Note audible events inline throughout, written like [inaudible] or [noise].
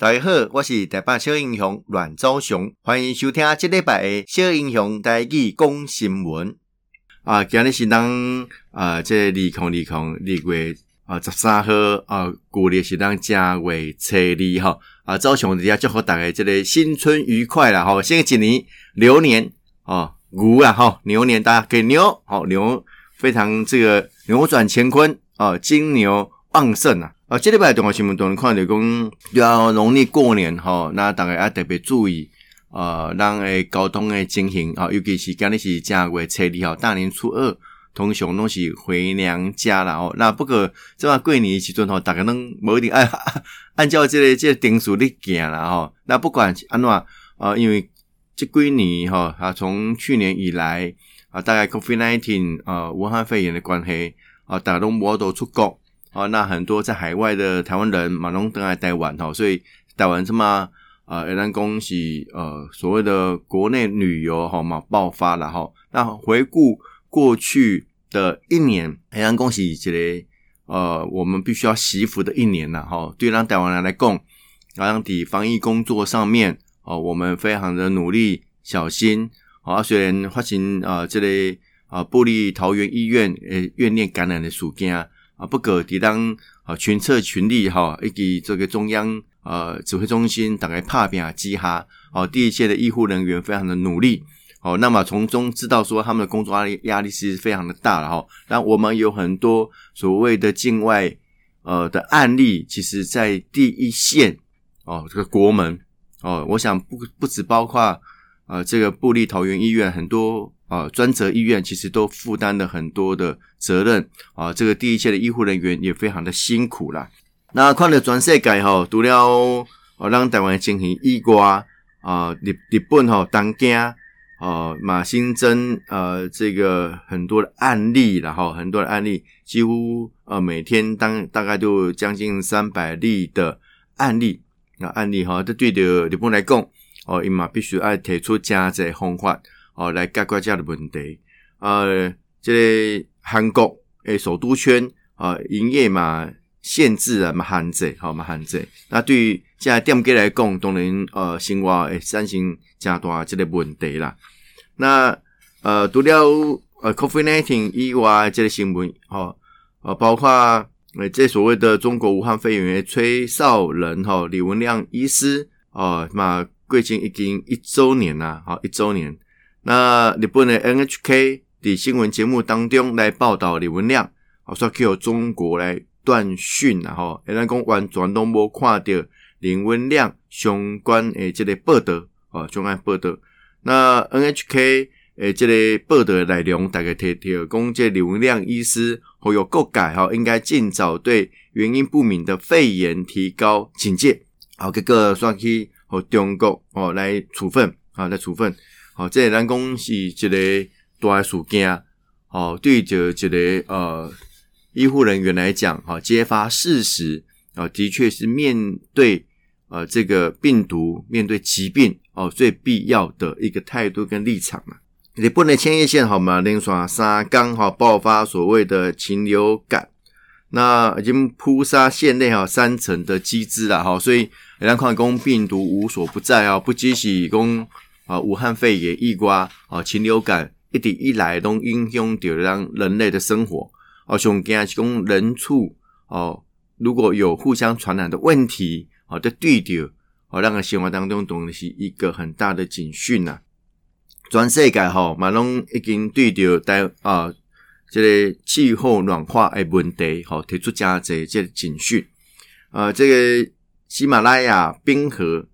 大家好，我是台北小英雄阮昭雄，欢迎收听这礼拜的小英雄台语讲新闻。啊，今日是当啊，这二零二零二月啊十三号啊，旧历是当正月初二哈。啊，昭雄在这祝福大家这个新春愉快啦！哈，新的一年牛年哦，牛啊哈，牛年大家给牛好牛，非常这个扭转乾坤啊，金牛旺盛啊。啊，这礼拜中国新闻都能看到讲，要农历过年吼，那大家要特别注意，呃，让诶交通诶情形啊，尤其是今日是正月初二吼，大年初二，通常拢是回娘家啦吼。那不过这话过年时阵吼，大家拢无一定按 [laughs] 按照这个这个定数咧行啦吼。那不管是安怎啊，因为这几年吼啊，从去年以来啊，大概 COVID-19 啊，武汉肺炎的关系啊，大家拢无都出国。啊，那很多在海外的台湾人马龙登来台湾哈，所以台湾这么啊，仍然恭喜呃所谓的国内旅游哈嘛爆发了哈。那回顾过去的一年，仍然恭喜这个呃我们必须要祈福的一年了哈。对让台湾人来讲，让抵防疫工作上面哦，我们非常的努力小心。啊，虽然发生啊这类啊布利桃园医院呃院内感染的事件。啊不过抵挡啊，群策群力哈，以及这个中央呃指挥中心大概拍拼之下，哦，第一线的医护人员非常的努力，哦，那么从中知道说他们的工作压力压力是非常的大了哈。那我们有很多所谓的境外呃的案例，其实在第一线哦，这个国门哦，我想不不只包括呃这个布利桃园医院很多。啊，专责医院其实都负担了很多的责任啊，这个第一线的医护人员也非常的辛苦啦。那看了全世界哈，除了哦，让台湾进行医瓜啊，日日本吼，东京啊，马新增呃，这个很多的案例，然后很多的案例，几乎呃每天当大概都将近三百例的案例。那案例哈，这对的日本来讲哦，伊嘛必须要提出加这方法。哦，来解决这样的问题。呃，这个韩国诶，首都圈啊，营业嘛限制啊，嘛限制，好嘛限制。那对于现在店家来讲，当然呃，生活诶，产生加大这个问题啦。那呃，除了呃，COVID-19 以外，这个新闻，哦，呃，包括呃，这所谓的中国武汉肺炎吹哨人哈，李文亮医师哦，嘛，贵经已经一周年了，好，一周年。那日本的 NHK 的新闻节目当中来报道李文亮，好说可以由中国来断讯，然后人家讲完全都无看到李文亮相关诶这个报道，哦，相关报道。那 NHK 诶这个报道的内容大概提提讲，这李文亮医师或有更改哈，应该尽早对原因不明的肺炎提高警戒，好，这个算去和中国哦来处分啊，来处分。哦，这个咱讲是一个大事件，哦，对着这个呃医护人员来讲，哈，揭发事实，啊，的确是面对呃这个病毒、面对疾病，哦，最必要的一个态度跟立场嘛。你不能千叶县好嘛，连续三天哈爆发所谓的禽流感，那已经扑杀县内哈三成的鸡只了哈，所以咱看讲病毒无所不在啊，不只是讲。啊，武汉肺炎、疫瓜啊，禽流感一直以来都影响着让人类的生活。哦，上惊是讲人畜哦，如果有互相传染的问题，哦，的对掉，哦，让个生活当中当然是一个很大的警讯呐。全世界吼，马龙已经对掉带啊，这个气候暖化的问题，吼，提出加这这个警讯。啊，这个喜马拉雅冰河。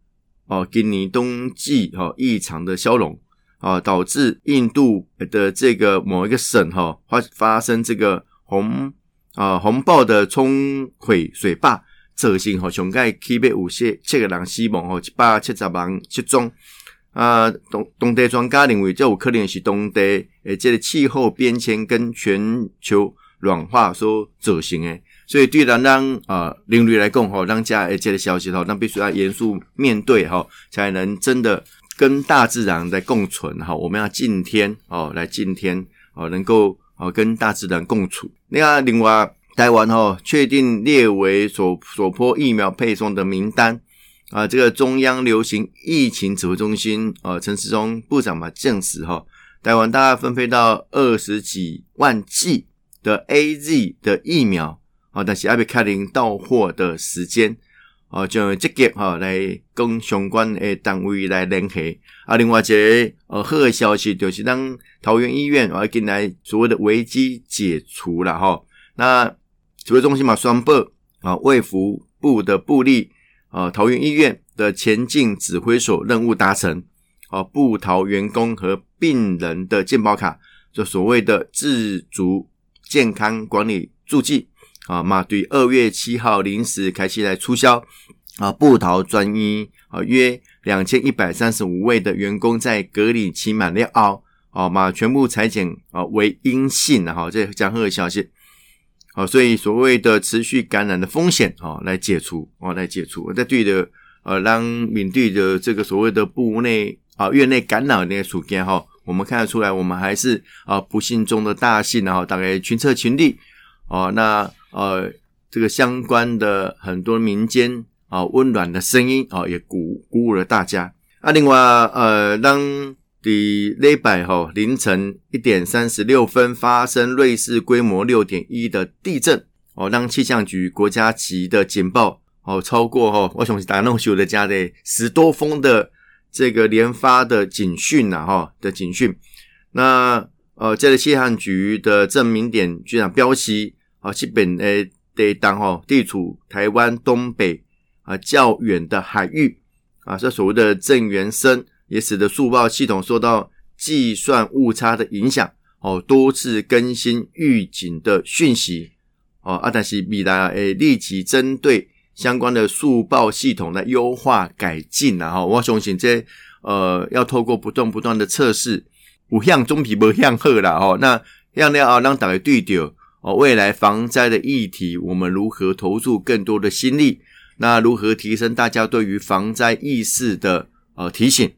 哦，今年冬季哈异常的消融啊，导致印度的这个某一个省哈发发生这个洪啊洪暴的冲毁水坝，造成哈上盖七百五十七个人死亡，哦一百七十人失踪啊。当当地专家认为，这有可能是当地诶这个气候变迁跟全球暖化所造成的。所以对咱让啊邻居来讲吼，让家诶这个消息吼，那必须要严肃面对吼，才能真的跟大自然在共存哈。我们要敬天哦，来敬天哦，能够哦跟大自然共处。另外，另外台湾吼确定列为所所迫疫苗配送的名单啊，这个中央流行疫情指挥中心啊陈时中部长嘛证实哈，台湾大概分配到二十几万剂的 AZ 的疫苗啊，但是还没开临到货的时间。哦，就积极哈来跟相关的单位来联系。啊，另外一个呃好消息就是，当桃园医院啊进来所谓的危机解除了哈。那指挥中心嘛宣布啊，卫福部的部立啊，桃园医院的前进指挥所任务达成。啊，部桃员工和病人的健保卡，就所谓的自主健康管理助剂。啊，嘛对，二月七号临时开始来促销啊，布桃专一啊，约两千一百三十五位的员工在隔离期满了后，啊嘛全部采检啊为阴性的哈，这讲好的消息。好，所以所谓的持续感染的风险啊，来解除啊，来解除。在对的呃，让面对的这个所谓的部内啊院内感染那个事件哈，我们看得出来，我们还是啊不幸中的大幸，然后大概群策群力啊，那。呃，这个相关的很多民间啊温暖的声音啊，也鼓鼓舞了大家。啊，另外呃，当第礼拜哈凌晨一点三十六分发生瑞士规模六点一的地震哦，让气象局国家级的警报哦超过哈，我想是打弄修的家的十多封的这个连发的警讯呐哈的警讯。那呃，这个气象局的郑明典局长标示。啊，基本诶，地当吼，地处台湾东北啊较远的海域啊，这所谓的震源深，也使得速报系统受到计算误差的影响，哦，多次更新预警的讯息，哦，啊，但是未来诶，立即针对相关的速报系统来优化改进然后，我相信这呃，要透过不断不断的测试，有向总比无向好啦，吼，那样了后让大家对着。哦，未来防灾的议题，我们如何投入更多的心力？那如何提升大家对于防灾意识的呃提醒？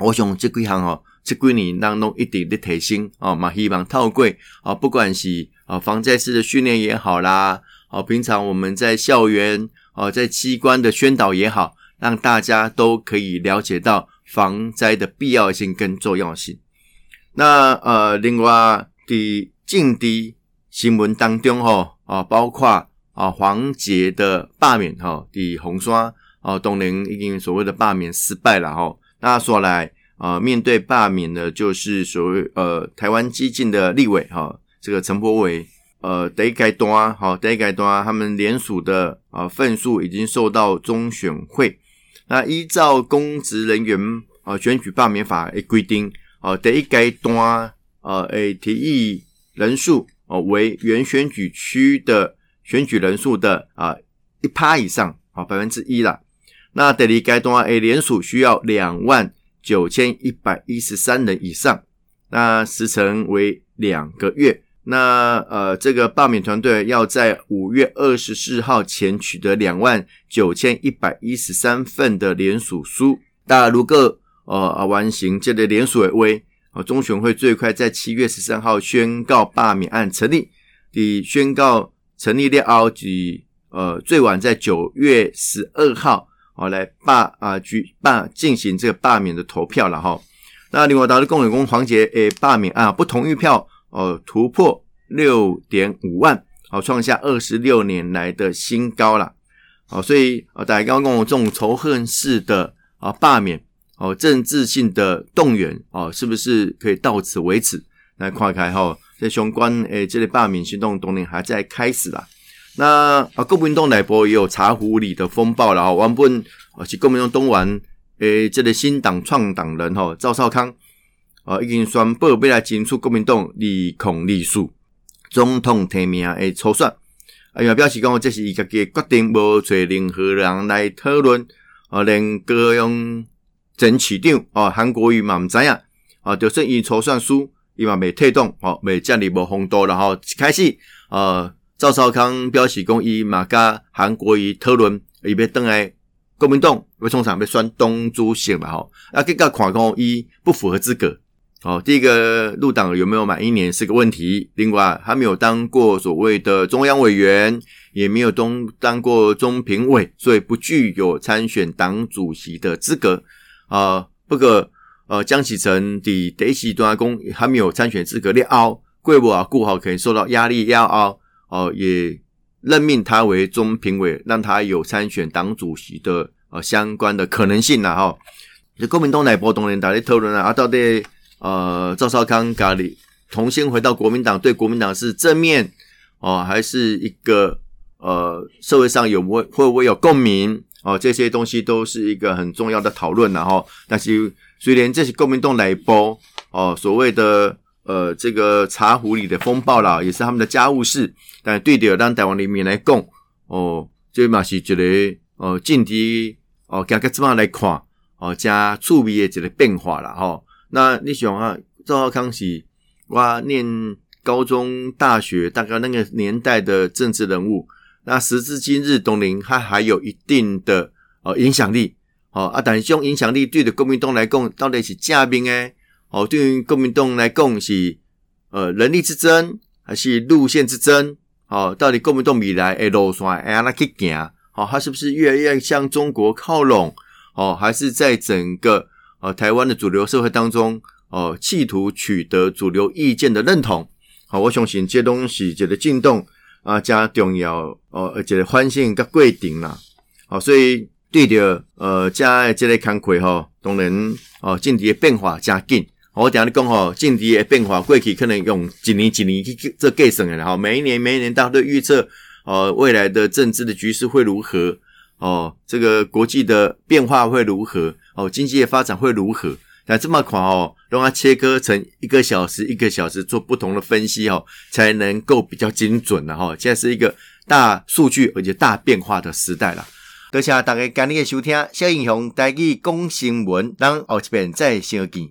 我想这几项哦，这几年当中一定的提升哦，嘛希望透过啊，不管是啊防灾式的训练也好啦，哦，平常我们在校园哦，在机关的宣导也好，让大家都可以了解到防灾的必要性跟重要性。那呃，另外的近地。新闻当中，哈啊，包括啊黄杰的罢免，哈，的红刷啊，当然已经所谓的罢免失败了，哈。那说来啊，面对罢免的，就是所谓呃台湾激进的立委，哈，这个陈柏伟，呃，第一阶段，哈，第一阶段，他们联署的啊份数已经受到中选会。那依照公职人员啊选举罢免法的规定，啊，第一阶段，呃，诶提议人数。哦，为原选举区的选举人数的啊一趴以上，啊百分之一啦。那第二阶段 A 联署需要两万九千一百一十三人以上，那时程为两个月。那呃，这个罢免团队要在五月二十四号前取得两万九千一百一十三份的联署书。那如果呃啊完成这个联署的话，中选会最快在七月十三号宣告罢免案成立，以宣告成立的后，及呃最晚在九月十二号哦来罢啊举办进行这个罢免的投票了哈。那另外，导致公有公黄捷诶罢免案不同意票哦突破六点五万，哦创下二十六年来的新高了。哦，所以呃大家刚刚我这种仇恨式的啊罢免。哦，政治性的动员哦，是不是可以到此为止？来看开哈，这相关诶，这类罢免行动当然还在开始啦。那啊，国民党内部也有茶壶里的风暴了哈。原本啊是国民党党员诶，这个新党创党人哈赵少康啊，已经宣布要来进出国民党二零二四总统提名诶初选。啊，因为表示讲这是伊家己决定，无找任何人来讨论啊，连各样。争取长哦，韩国瑜嘛毋知影啊，就算伊筹算输，伊嘛未推动哦，未建立无风度然后开始呃，赵少康表示讲伊嘛甲韩国瑜讨论，伊要登来国民党要从啥要选党主席嘛吼，啊结果看讲伊不符合资格哦，第一个入党有没有满一年是个问题。另外，他没有当过所谓的中央委员，也没有当当过中评委，所以不具有参选党主席的资格。啊、不过，呃，江启臣的第一时段讲还没有参选资格，了后，贵部啊顾好可能受到压力，要后哦也任命他为中评委，让他有参选党主席的呃相关的可能性了哈。这国民党内部当然大家讨论了啊，到底。呃，赵少康咖喱重新回到国民党，对国民党是正面哦，还是一个呃社会上有会会不会有共鸣哦？这些东西都是一个很重要的讨论然后，但是虽然这些国民党内部哦，所谓的呃这个茶壶里的风暴啦，也是他们的家务事，但对的让台湾人民来讲哦，这嘛是一个呃近期哦，加个这么来看哦，加趣味的一个变化了哈。那你想啊，赵少康是我念高中、大学，大概那个年代的政治人物。那时至今日，董林他还有一定的呃影响力。哦啊，但是这种影响力对的国民党来讲，到底是正面诶？哦，对于国民党来讲是呃人力之争，还是路线之争？哦，到底国民党未来诶路线会按哪去行？哦，他是不是越来越向中国靠拢？哦，还是在整个？呃，台湾的主流社会当中，哦、呃，企图取得主流意见的认同。好、我相信这东西这个进动啊，加重要哦，而且环境跟规定啦。好、所以对着呃，加这个看开哈，当然哦，政治的变化加紧。我等下你讲吼，政治的变化过去可能用一年一年去做计算的哈，每一年每一年大家都预测呃未来的政治的局势会如何。哦，这个国际的变化会如何？哦，经济的发展会如何？那这么快哦，让它切割成一个小时一个小时做不同的分析哦，才能够比较精准的哈。现在是一个大数据而且大变化的时代了。多谢大家今日的收听，小英雄带去讲新闻，让后一遍再相见。